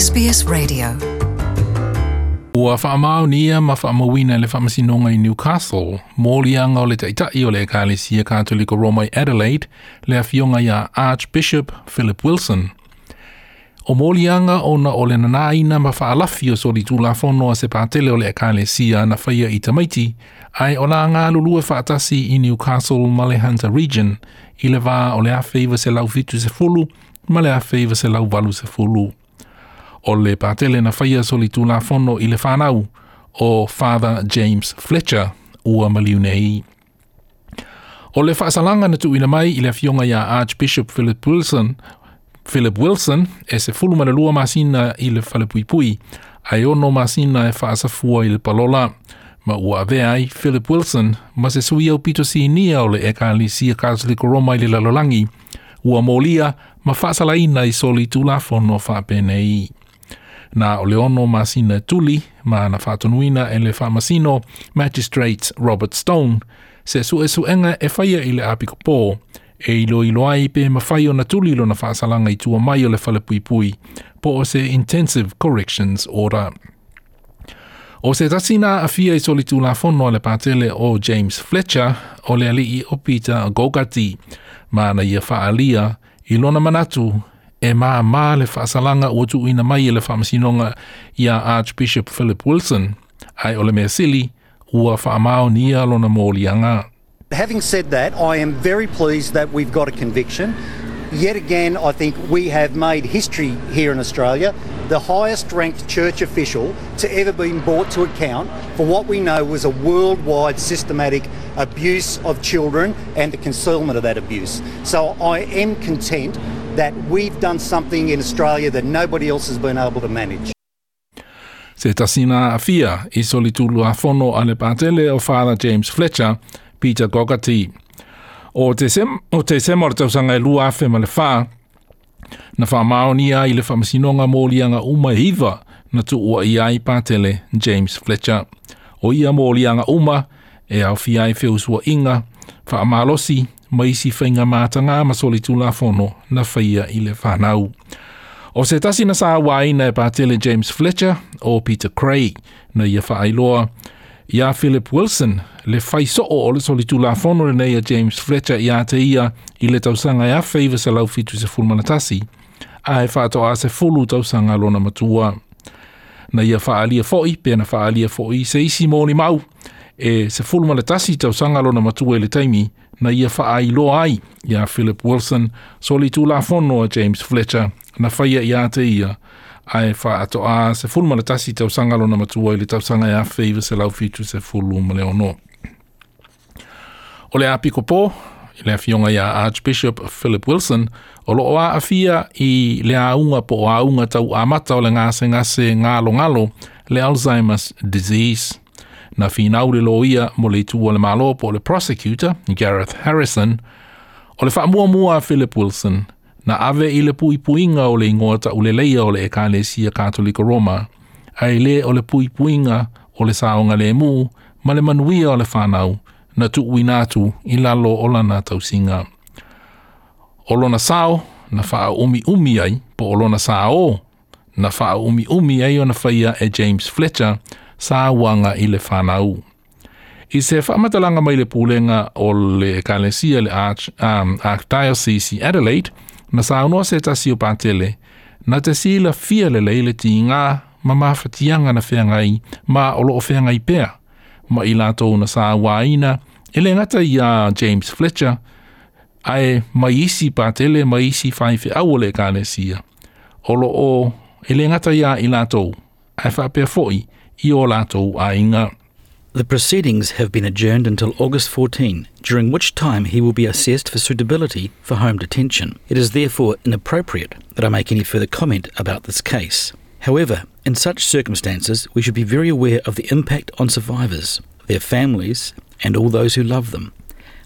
SBS Radio. Ua whaamau nia ma whaamawina le whamasinonga i Newcastle, mōlianga o le taitai o le ekalesia Katoliko Roma i Adelaide, le awhionga ia Archbishop Philip Wilson. O mōlianga o na o le nanaina ma whaalafi o sori tūla whono a se pātele o le ekalesia na whaia i tamaiti, ai o la ngā lulua whaatasi i Newcastle Malehanta Region, i le wā o le awhiva se lau fitu se fulu, ma le awhiva se lau walu se fulu. O le patele na whaia soli tū fono i le whanau o Father James Fletcher ua maliunei. O le whaasalanga na tuina mai i le fionga ia Archbishop Philip Wilson, Philip Wilson e se fulu mana lua masina i le whalepuipui, ai ono masina e whaasafua i le palola. Ma ua ave ai Philip Wilson ma se sui au pito si nia o le e ka li sia Katoliko Roma i le lalolangi, ua molia ma whaasalaina i soli tū fono whaapenei na o le ono masina tuli ma na whātonuina e le whamasino Magistrate Robert Stone se su e e whaia i le apiko pō e ilo ilo ai pe mawhai o na tuli lo na whaasalanga i tua mai o le whalepui pui po o se Intensive Corrections Order. O se tasina a fia i solitu la fono le pātele o James Fletcher o le ali i o Peter Gogati ma na ia whaalia i lona manatu e le whaasalanga o tu ina mai le whamasinonga i a Archbishop Philip Wilson, ai o le mea sili, ua whaamao lona mōlianga. Having said that, I am very pleased that we've got a conviction. Yet again, I think we have made history here in Australia. The highest ranked church official to ever been brought to account for what we know was a worldwide systematic abuse of children and the concealment of that abuse. So I am content that we've done something in Australia that nobody else has been able to manage. Se tasina a fia i soli tulu a fono ale patele o Father James Fletcher, Peter Gogati. O te, sem, o te semor tausanga e lua afe ma le wha, na wha mao ni i le whamasinonga mōlianga uma hiva na tu ua i ai patele James Fletcher. O ia mōlianga uma e au fi ai feusua inga, wha amalosi, maisi whainga mātanga ma soli tula whono na whaia i le whanau. O se tasi na sa waina e pātele James Fletcher o Peter Cray na ia whaailoa. Ia Philip Wilson le whaiso o le soli tula whono nei a James Fletcher i te ia i le tausanga ia whaiva sa lau fitu se fulmanatasi. A e whātoa a se fulu tausanga lona matua. Na ia whaalia foi, pēna whaalia foi se isi mōni mau. E se fulmanatasi tausanga lona matua i le taimi, na ia wha ai lo ai Philip Wilson, soli tu la a James Fletcher, na faia ia te ia, ai wha ato a se fulu le tasi tau sangalo na matua i le tau sanga ia whaiva se lau fitu se fulu mana ono. O le apiko po, i le awhionga ia Archbishop Philip Wilson, o lo o awhia i le aunga po o aunga tau amata o le ngase ngase ngalo ngalo le Alzheimer's disease na finau le loia mo le tu le malo po le prosecutor, Gareth Harrison, o le wha mua Philip Wilson, na ave i le pui puinga o le ingota o le leia o le Ekalesia Katolika Roma, ai le o le pui puinga o le saonga le mu, ma le manuia o le whanau, na tu uinatu i lalo o lana tausinga. O lona sao, na wha umi umi ai, po o lona sao, na wha umi umi ai o na whaia e James Fletcher, sa wanga i le whanau. I se whamatalanga mai le pūlenga o le Kalesia le Arch, um, Archdiocese Adelaide, na sa unua se tasi o pātele, na te sila fia le leile ti ngā ma mawhatianga na whengai, ma o loo whengai pēa, ma i lātou na sa waina, e le ngata i a James Fletcher, ai mai isi pātele, mai isi whaiwhi au le Kalesia. Olo o, e le ngata i a i lātou, ai whapea foi, The proceedings have been adjourned until August 14, during which time he will be assessed for suitability for home detention. It is therefore inappropriate that I make any further comment about this case. However, in such circumstances, we should be very aware of the impact on survivors, their families, and all those who love them.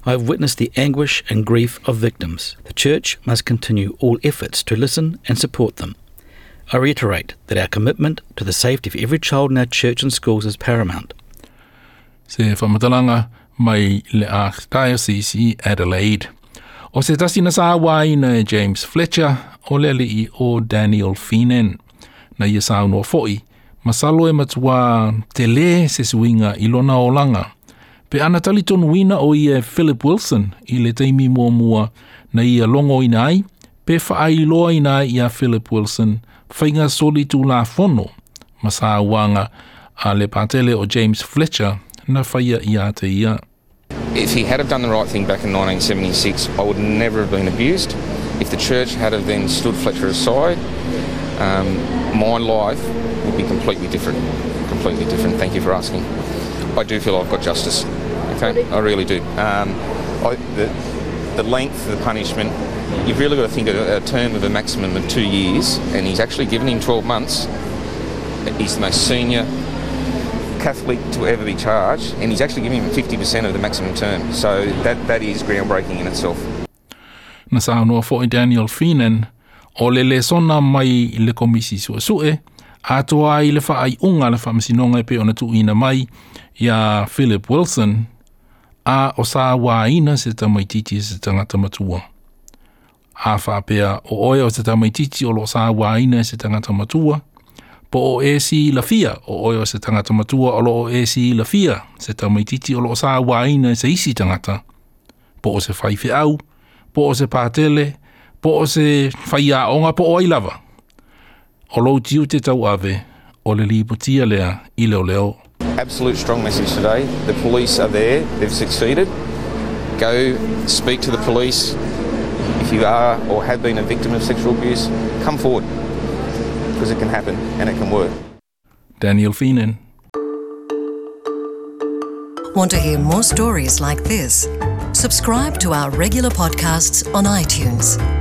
I have witnessed the anguish and grief of victims. The Church must continue all efforts to listen and support them. I reiterate that our commitment to the safety of every child in our church and schools is paramount. Se whamatalanga mai le Archdiocese i Adelaide. O se tasi na sa na James Fletcher o le o Daniel Feenan. na ia no foi masalo e matua te le se suinga i lona o langa pe ana tali tonu wina o ia Philip Wilson i le teimi mua mua na ia longo ina ai pe whaai loa ina ia Philip Wilson whainga soli tu la a le patele o James Fletcher na whaia ia te ia. If he had have done the right thing back in 1976, I would never have been abused. If the church had have then stood Fletcher aside, um, my life would be completely different. Completely different. Thank you for asking. I do feel I've got justice. Okay, I really do. Um, I, the, the length of the punishment, you've really got to think of a term of a maximum of two years, and he's actually given him 12 months. He's the most senior Catholic to ever be charged, and he's actually giving him 50% of the maximum term. So that, that is groundbreaking in itself. Na sa anua Daniel Feenan, o le le sona mai le komisi sua sue, atoa i le wha ai unga le wha masinonga pe ona tu ina mai, ia Philip Wilson, a o sa wāina se tamaititi se tangata matua. A whapea o oia o se tamaititi o lo sa wāina se tangata matua, po o e si la fia o oia o se tangata matua o lo o e si la fia se tamaititi o lo sa wāina se isi tangata. Po o se whaife au, po o se pātele, po o se whaia onga po o lava. O lo tiu te tau ave, o le liputia lea i leo leo absolute strong message today. The police are there, they've succeeded. Go speak to the police. If you are or have been a victim of sexual abuse, come forward because it can happen and it can work. Daniel Feenan. Want to hear more stories like this? Subscribe to our regular podcasts on iTunes.